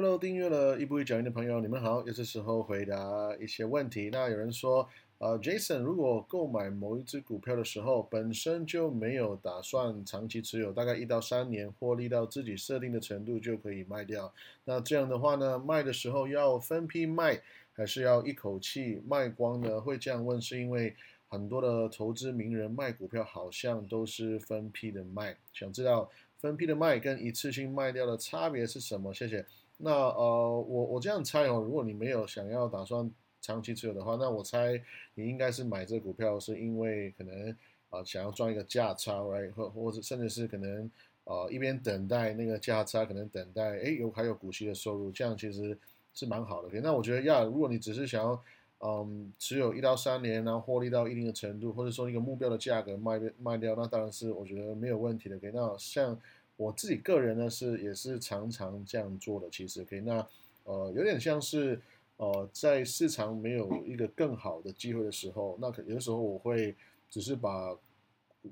Hello，订阅了一步一脚印的朋友，你们好，又是时候回答一些问题。那有人说，呃，Jason，如果购买某一只股票的时候，本身就没有打算长期持有，大概一到三年，获利到自己设定的程度就可以卖掉。那这样的话呢，卖的时候要分批卖，还是要一口气卖光呢？会这样问，是因为很多的投资名人卖股票好像都是分批的卖，想知道分批的卖跟一次性卖掉的差别是什么？谢谢。那呃，我我这样猜哦，如果你没有想要打算长期持有的话，那我猜你应该是买这股票是因为可能啊想要赚一个价差，right？或或者甚至是可能呃一边等待那个价差，可能等待哎有还有股息的收入，这样其实是蛮好的。那我觉得呀，如果你只是想要嗯持有一到三年，然后获利到一定的程度，或者说一个目标的价格卖卖掉，那当然是我觉得没有问题的。那像。我自己个人呢是也是常常这样做的，其实可以。那呃有点像是呃在市场没有一个更好的机会的时候，那可有的时候我会只是把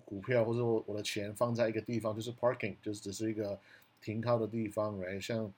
股票或者我我的钱放在一个地方，就是 parking，就是只是一个停靠的地方，right？像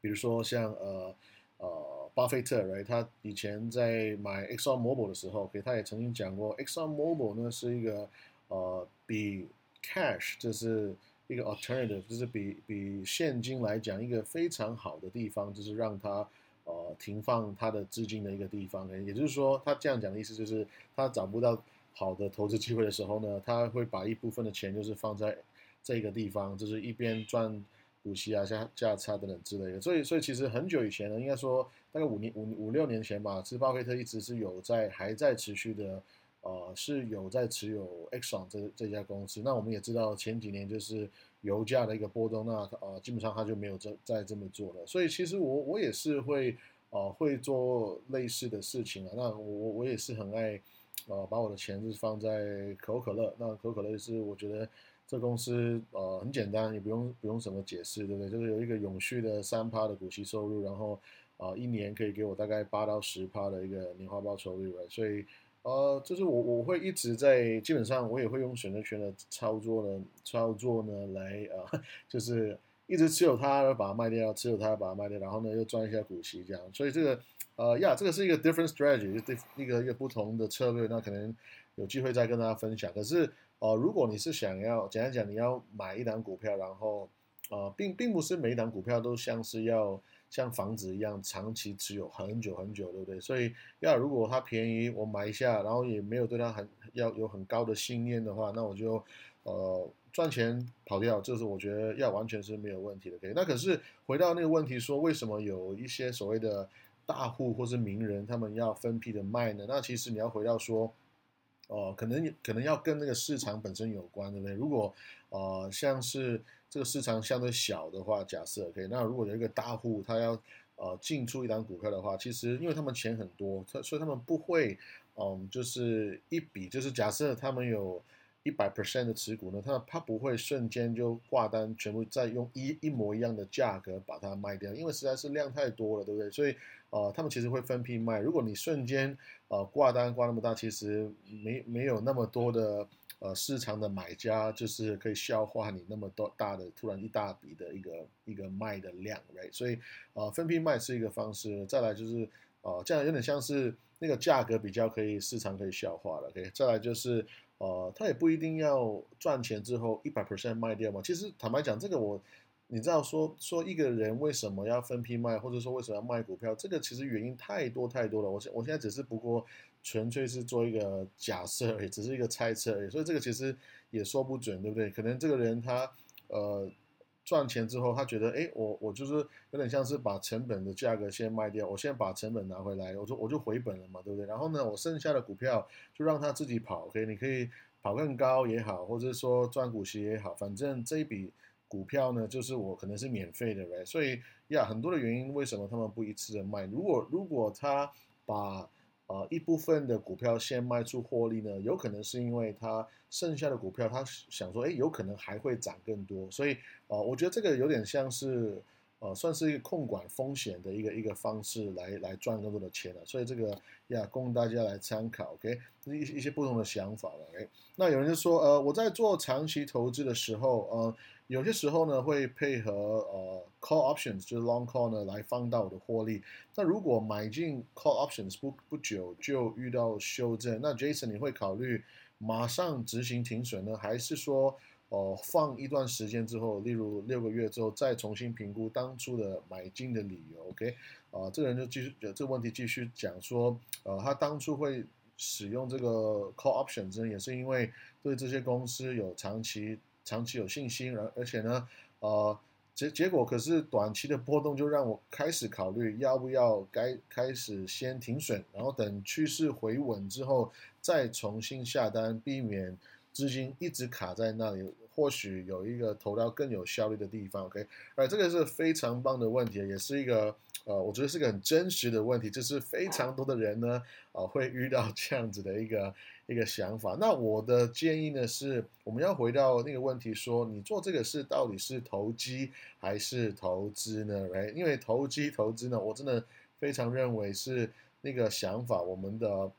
比如说像呃呃巴菲特，right？他以前在买 Exxon Mobil 的时候，可以他也曾经讲过，Exxon Mobil 呢是一个呃比 cash 就是。一个 alternative 就是比比现金来讲一个非常好的地方，就是让他呃停放他的资金的一个地方。也就是说，他这样讲的意思就是，他找不到好的投资机会的时候呢，他会把一部分的钱就是放在这个地方，就是一边赚股息啊、价价差等等之类的。所以，所以其实很久以前呢，应该说大概五年五五六年前吧，其实巴菲特一直是有在还在持续的。呃，是有在持有 Exxon 这这家公司。那我们也知道前几年就是油价的一个波动，那呃基本上他就没有再再这么做了。所以其实我我也是会呃会做类似的事情啊。那我我也是很爱呃把我的钱是放在可口可乐。那可口可乐是我觉得这公司呃很简单，也不用不用什么解释，对不对？就是有一个永续的三趴的股息收入，然后啊一年可以给我大概八到十趴的一个年化报酬率，所以。呃，就是我我会一直在，基本上我也会用选择权的操作呢，操作呢来呃，就是一直持有它，把它卖掉，持有它，把它卖掉，然后呢又赚一下股息这样。所以这个呃呀，这个是一个 different strategy，就一个一个不同的策略。那可能有机会再跟大家分享。可是呃，如果你是想要简单讲，你要买一档股票，然后呃，并并不是每一档股票都像是要。像房子一样长期持有很久很久，对不对？所以要如果它便宜，我买一下，然后也没有对它很要有很高的信念的话，那我就呃赚钱跑掉，这是我觉得要完全是没有问题的。可以那可是回到那个问题，说为什么有一些所谓的大户或是名人，他们要分批的卖呢？那其实你要回到说。哦，可能可能要跟那个市场本身有关，对不对？如果呃像是这个市场相对小的话，假设 OK，那如果有一个大户他要呃进出一档股票的话，其实因为他们钱很多，他所以他们不会嗯就是一笔就是假设他们有。一百 percent 的持股呢，他他不会瞬间就挂单，全部再用一一模一样的价格把它卖掉，因为实在是量太多了，对不对？所以呃，他们其实会分批卖。如果你瞬间呃挂单挂那么大，其实没没有那么多的呃市场的买家，就是可以消化你那么多大的突然一大笔的一个一个卖的量，right？所以呃分批卖是一个方式。再来就是呃这样有点像是那个价格比较可以市场可以消化了，OK？再来就是。呃，他也不一定要赚钱之后一百 percent 卖掉嘛。其实坦白讲，这个我，你知道说说一个人为什么要分批卖，或者说为什么要卖股票，这个其实原因太多太多了。我现我现在只是不过纯粹是做一个假设而已，只是一个猜测而已。所以这个其实也说不准，对不对？可能这个人他呃。赚钱之后，他觉得，哎，我我就是有点像是把成本的价格先卖掉，我先把成本拿回来，我说我就回本了嘛，对不对？然后呢，我剩下的股票就让他自己跑，OK？你可以跑更高也好，或者说赚股息也好，反正这一笔股票呢，就是我可能是免费的呗。所以呀，很多的原因，为什么他们不一次的卖？如果如果他把呃，一部分的股票先卖出获利呢，有可能是因为它剩下的股票，他想说，哎，有可能还会涨更多，所以，呃，我觉得这个有点像是，呃，算是一个控管风险的一个一个方式来来赚更多的钱了，所以这个呀供大家来参考，OK，一一些不同的想法了，OK。那有人就说，呃，我在做长期投资的时候，呃，有些时候呢会配合呃 call options，就是 long call 呢来放大我的获利。那如果买进 call options 不不久就遇到修正，那 Jason 你会考虑马上执行停损呢，还是说？哦，放一段时间之后，例如六个月之后，再重新评估当初的买进的理由。OK，啊，这个人就继续这个问题继续讲说，呃，他当初会使用这个 call option，也是因为对这些公司有长期长期有信心，而而且呢，呃，结结果可是短期的波动就让我开始考虑要不要该开始先停损，然后等趋势回稳之后再重新下单，避免。资金一直卡在那里，或许有一个投到更有效率的地方。OK，哎，这个是非常棒的问题，也是一个呃，我觉得是个很真实的问题，就是非常多的人呢，啊，会遇到这样子的一个一个想法。那我的建议呢是，我们要回到那个问题，说你做这个事到底是投机还是投资呢？哎，因为投机投资呢，我真的非常认为是那个想法，我们的。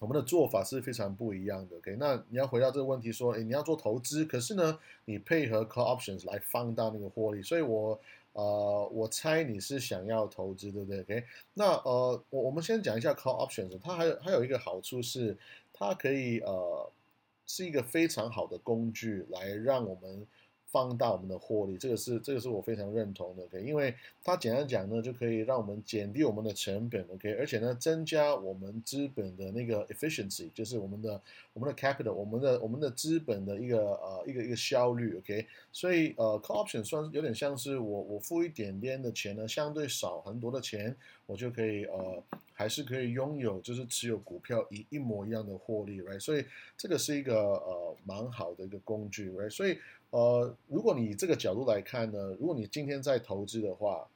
我们的做法是非常不一样的，OK？那你要回到这个问题，说，诶，你要做投资，可是呢，你配合 call options 来放大那个获利，所以我，呃，我猜你是想要投资，对不对？OK？那呃，我我们先讲一下 call options，它还有还有一个好处是，它可以呃，是一个非常好的工具来让我们。放大我们的获利，这个是这个是我非常认同的，OK，因为它简单讲呢，就可以让我们减低我们的成本，OK，而且呢，增加我们资本的那个 efficiency，就是我们的我们的 capital，我们的我们的资本的一个呃一个一个效率，OK，所以呃 call option 算有点像是我我付一点点的钱呢，相对少很多的钱，我就可以呃还是可以拥有就是持有股票一一模一样的获利，right，所以这个是一个呃蛮好的一个工具，right，所以。呃，如果你这个角度来看呢，如果你今天在投资的话，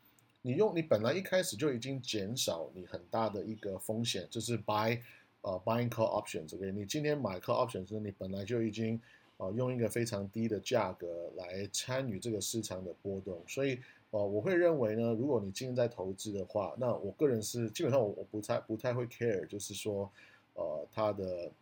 你用你本来一开始就已经减少你很大的一个风险，就是 buy 呃 buying call options OK，你今天买 call options 你本来就已经呃用一个非常低的价格来参与这个市场的波动，所以呃我会认为呢，如果你今天在投资的话，那我个人是基本上我我不太不太会 care，就是说呃它的。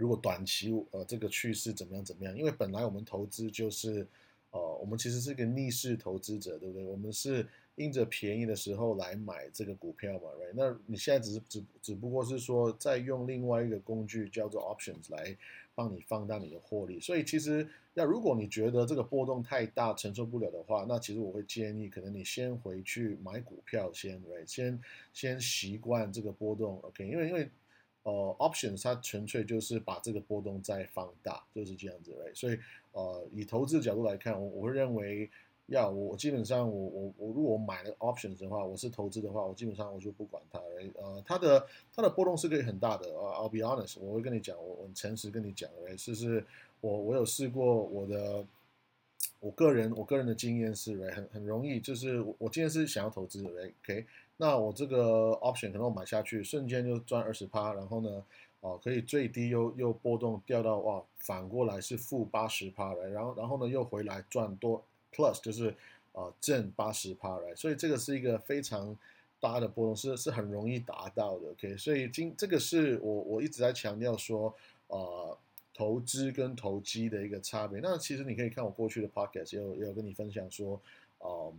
如果短期呃这个趋势怎么样怎么样？因为本来我们投资就是，呃我们其实是个逆势投资者，对不对？我们是因着便宜的时候来买这个股票嘛，right？那你现在只是只只不过是说在用另外一个工具叫做 options 来帮你放大你的获利。所以其实要如果你觉得这个波动太大承受不了的话，那其实我会建议可能你先回去买股票先，right？先先习惯这个波动，OK？因为因为。呃，options 它纯粹就是把这个波动再放大，就是这样子嘞所以，呃，以投资角度来看，我我会认为，要我基本上我我我如果买了 options 的话，我是投资的话，我基本上我就不管它嘞呃，它的它的波动是可以很大的，呃，I'll be honest，我会跟你讲，我我诚实跟你讲嘞，就是是，我我有试过我的，我个人我个人的经验是嘞很很容易，就是我今天是想要投资嘞，OK 那我这个 option 可能我买下去，瞬间就赚二十趴，然后呢，哦，可以最低又又波动掉到哇，反过来是负八十趴来，然后然后呢又回来赚多 plus 就是啊正八十趴来，所以这个是一个非常大的波动，是是很容易达到的，OK，所以今这个是我我一直在强调说，呃，投资跟投机的一个差别。那其实你可以看我过去的 podcast 也有也有跟你分享说，嗯。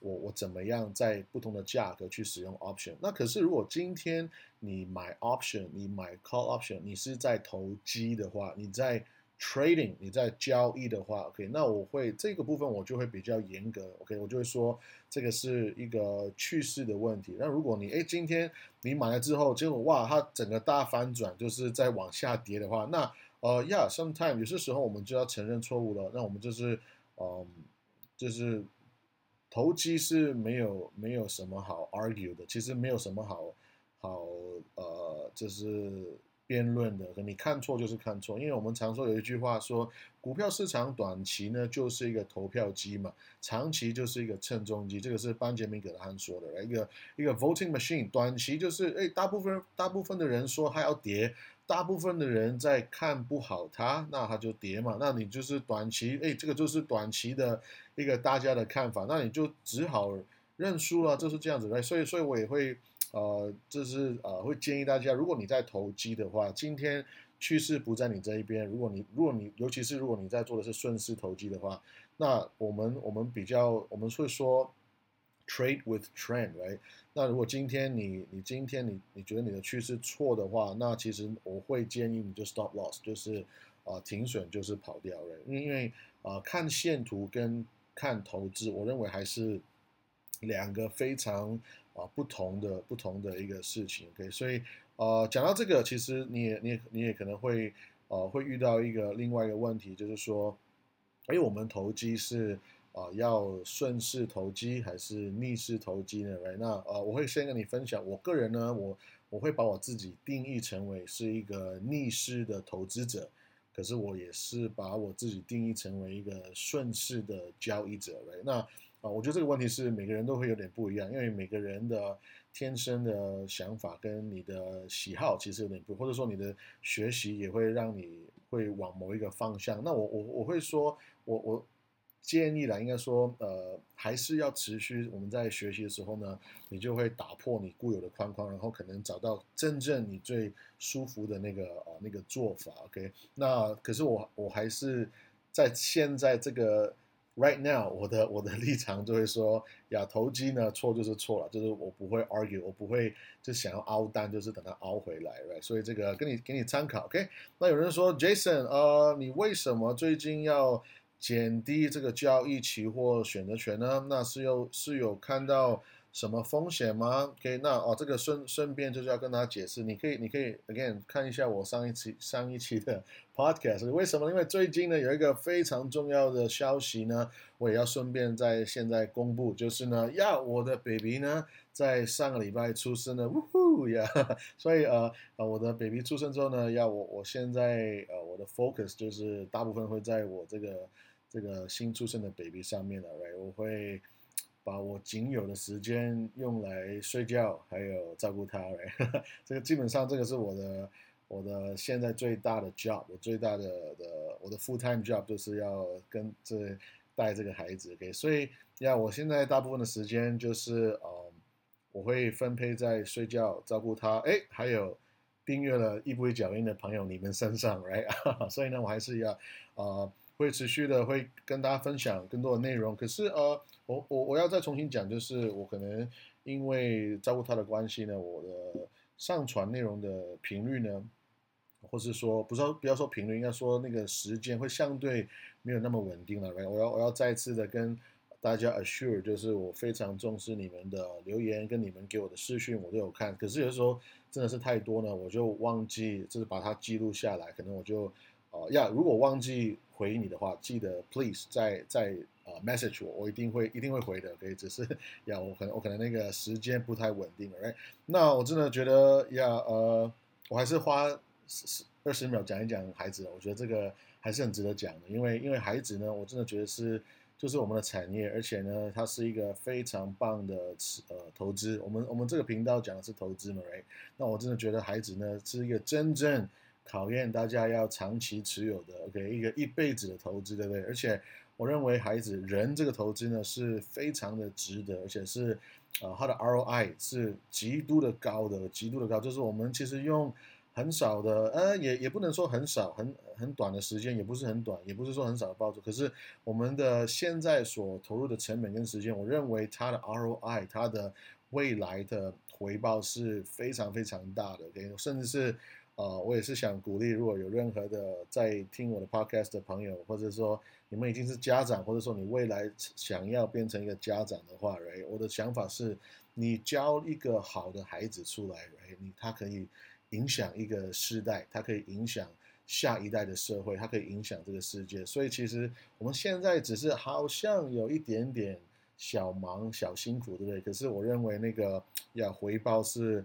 我我怎么样在不同的价格去使用 option？那可是如果今天你买 option，你买 call option，你是在投机的话，你在 trading，你在交易的话，OK，那我会这个部分我就会比较严格，OK，我就会说这个是一个趋势的问题。那如果你哎今天你买了之后，结果哇它整个大反转，就是在往下跌的话，那呃，Yeah，sometimes 有些时候我们就要承认错误了。那我们就是嗯，就是。投机是没有没有什么好 argue 的，其实没有什么好好呃，就是辩论的，你看错就是看错，因为我们常说有一句话说，股票市场短期呢就是一个投票机嘛，长期就是一个称重机，这个是班杰明葛德汉说的，一个一个 voting machine，短期就是哎，大部分大部分的人说它要跌，大部分的人在看不好它，那它就跌嘛，那你就是短期，哎，这个就是短期的一个大家的看法，那你就只好认输了，就是这样子来，所以所以我也会。呃，这是呃，会建议大家，如果你在投机的话，今天趋势不在你这一边。如果你，如果你，尤其是如果你在做的是顺势投机的话，那我们我们比较，我们会说 trade with trend，right？那如果今天你你今天你你觉得你的趋势错的话，那其实我会建议你就 stop loss，就是啊停损，就是跑掉了。因为啊看线图跟看投资，我认为还是两个非常。啊，不同的不同的一个事情，OK，所以呃，讲到这个，其实你也你也你也可能会呃会遇到一个另外一个问题，就是说，哎，我们投机是啊要顺势投机还是逆势投机呢来那呃，我会先跟你分享，我个人呢，我我会把我自己定义成为是一个逆势的投资者，可是我也是把我自己定义成为一个顺势的交易者来那啊，我觉得这个问题是每个人都会有点不一样，因为每个人的天生的想法跟你的喜好其实有点不，或者说你的学习也会让你会往某一个方向。那我我我会说，我我建议啦，应该说，呃，还是要持续我们在学习的时候呢，你就会打破你固有的框框，然后可能找到真正你最舒服的那个啊那个做法。OK，那可是我我还是在现在这个。Right now，我的我的立场就会说，呀，投机呢错就是错了，就是我不会 argue，我不会就想要凹单，就是等它凹回来，right？所以这个跟你给你参考，OK？那有人说，Jason，呃，你为什么最近要减低这个交易期货选择权呢？那是有是有看到。什么风险吗？OK，那哦，这个顺顺便就是要跟大家解释，你可以，你可以 again 看一下我上一期上一期的 podcast，为什么？因为最近呢有一个非常重要的消息呢，我也要顺便在现在公布，就是呢，呀，我的 baby 呢在上个礼拜出生了，呜呼呀，所以呃呃，我的 baby 出生之后呢，要我我现在呃我的 focus 就是大部分会在我这个这个新出生的 baby 上面了，right？我会。把我仅有的时间用来睡觉，还有照顾他，这个基本上这个是我的我的现在最大的 job，我最大的的我的 full time job 就是要跟这带这个孩子，OK，所以呀，我现在大部分的时间就是呃，我会分配在睡觉、照顾他，哎，还有订阅了一步一脚印的朋友你们身上，right，所以呢，我还是要呃。会持续的会跟大家分享更多的内容，可是呃，我我我要再重新讲，就是我可能因为照顾他的关系呢，我的上传内容的频率呢，或是说不是说不要说频率，应该说那个时间会相对没有那么稳定了。我要我要再次的跟大家 assure，就是我非常重视你们的留言跟你们给我的私讯，我都有看。可是有的时候真的是太多呢，我就忘记就是把它记录下来，可能我就。哦，要如果忘记回你的话，记得 please 再再呃 message 我，我一定会一定会回的。可以，只是呀，我可能我可能那个时间不太稳定，OK？那我真的觉得呀，呃，我还是花十二十秒讲一讲孩子，我觉得这个还是很值得讲的，因为因为孩子呢，我真的觉得是就是我们的产业，而且呢，它是一个非常棒的呃投资。我们我们这个频道讲的是投资嘛，right？那我真的觉得孩子呢是一个真正。考验大家要长期持有的，OK，一个一辈子的投资，对不对？而且我认为孩子人这个投资呢是非常的值得，而且是，呃，它的 ROI 是极度的高的，极度的高。就是我们其实用很少的，呃，也也不能说很少，很很短的时间，也不是很短，也不是说很少的报酬。可是我们的现在所投入的成本跟时间，我认为它的 ROI，它的未来的回报是非常非常大的，OK，甚至是。啊，我也是想鼓励，如果有任何的在听我的 podcast 的朋友，或者说你们已经是家长，或者说你未来想要变成一个家长的话哎我的想法是，你教一个好的孩子出来哎你他可以影响一个世代，他可以影响下一代的社会，他可以影响这个世界。所以其实我们现在只是好像有一点点小忙、小辛苦，对不对？可是我认为那个要回报是。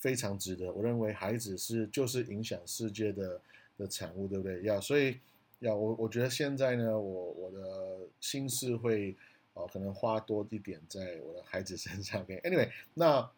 非常值得。我认为孩子是就是影响世界的的产物，对不对？要所以要我我觉得现在呢，我我的心思会哦可能花多一点在我的孩子身上。OK，Anyway，那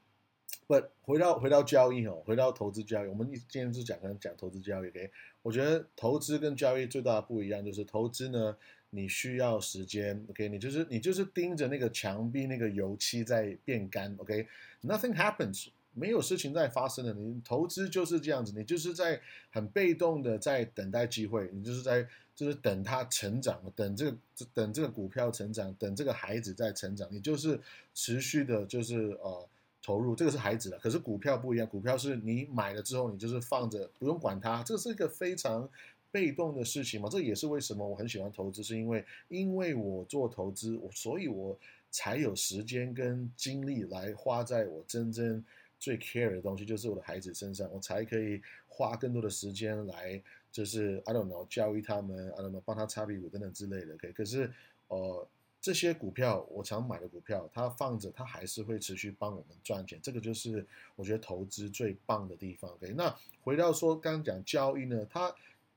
不回到回到交易哦，回到投资交易，我们今天是讲跟讲投资交易。OK，我觉得投资跟交易最大的不一样就是投资呢。你需要时间，OK？你就是你就是盯着那个墙壁那个油漆在变干，OK？Nothing happens，没有事情在发生的。你投资就是这样子，你就是在很被动的在等待机会，你就是在就是等它成长，等这个等这个股票成长，等这个孩子在成长，你就是持续的，就是呃投入。这个是孩子的，可是股票不一样，股票是你买了之后，你就是放着不用管它，这是一个非常。被动的事情嘛，这也是为什么我很喜欢投资，是因为因为我做投资，我所以我才有时间跟精力来花在我真正最 care 的东西，就是我的孩子身上，我才可以花更多的时间来，就是 I don't know 教育他们，I don't know 帮他擦屁股等等之类的。OK，可是呃这些股票我常买的股票，它放着它还是会持续帮我们赚钱，这个就是我觉得投资最棒的地方。OK，那回到说刚刚讲交易呢，它。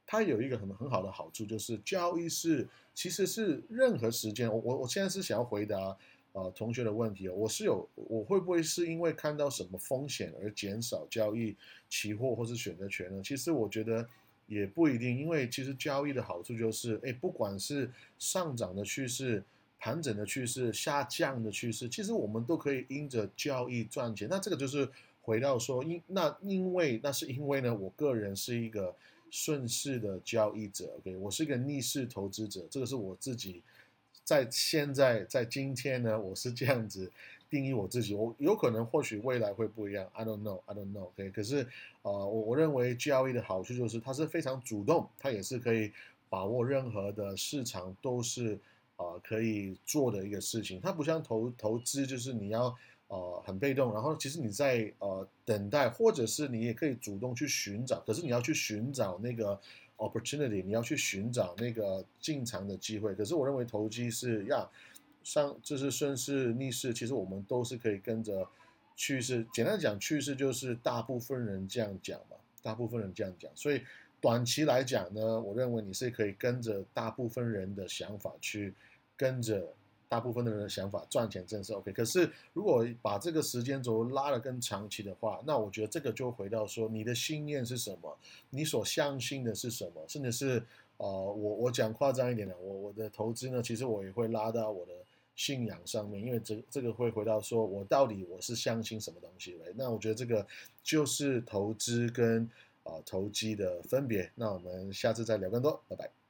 它有一个很很好的好处，就是交易是其实是任何时间，我我我现在是想要回答呃同学的问题哦，我是有我会不会是因为看到什么风险而减少交易期货或是选择权呢？其实我觉得也不一定，因为其实交易的好处就是，哎，不管是上涨的趋势、盘整的趋势、下降的趋势，其实我们都可以因着交易赚钱。那这个就是回到说，因那因为那是因为呢，我个人是一个。顺势的交易者，OK，我是一个逆势投资者，这个是我自己在现在在今天呢，我是这样子定义我自己。我有可能或许未来会不一样，I don't know，I don't know，OK。可是呃，我我认为交易的好处就是它是非常主动，它也是可以把握任何的市场都是呃可以做的一个事情。它不像投投资，就是你要。呃，很被动，然后其实你在呃等待，或者是你也可以主动去寻找，可是你要去寻找那个 opportunity，你要去寻找那个进场的机会。可是我认为投机是要，上就是顺势逆势，其实我们都是可以跟着趋势。简单讲，趋势就是大部分人这样讲嘛，大部分人这样讲。所以短期来讲呢，我认为你是可以跟着大部分人的想法去跟着。大部分的人的想法赚钱真的是 OK，可是如果把这个时间轴拉得更长期的话，那我觉得这个就回到说你的信念是什么，你所相信的是什么，甚至是呃，我我讲夸张一点的，我我的投资呢，其实我也会拉到我的信仰上面，因为这这个会回到说我到底我是相信什么东西嘞？那我觉得这个就是投资跟啊投机的分别。那我们下次再聊更多，拜拜。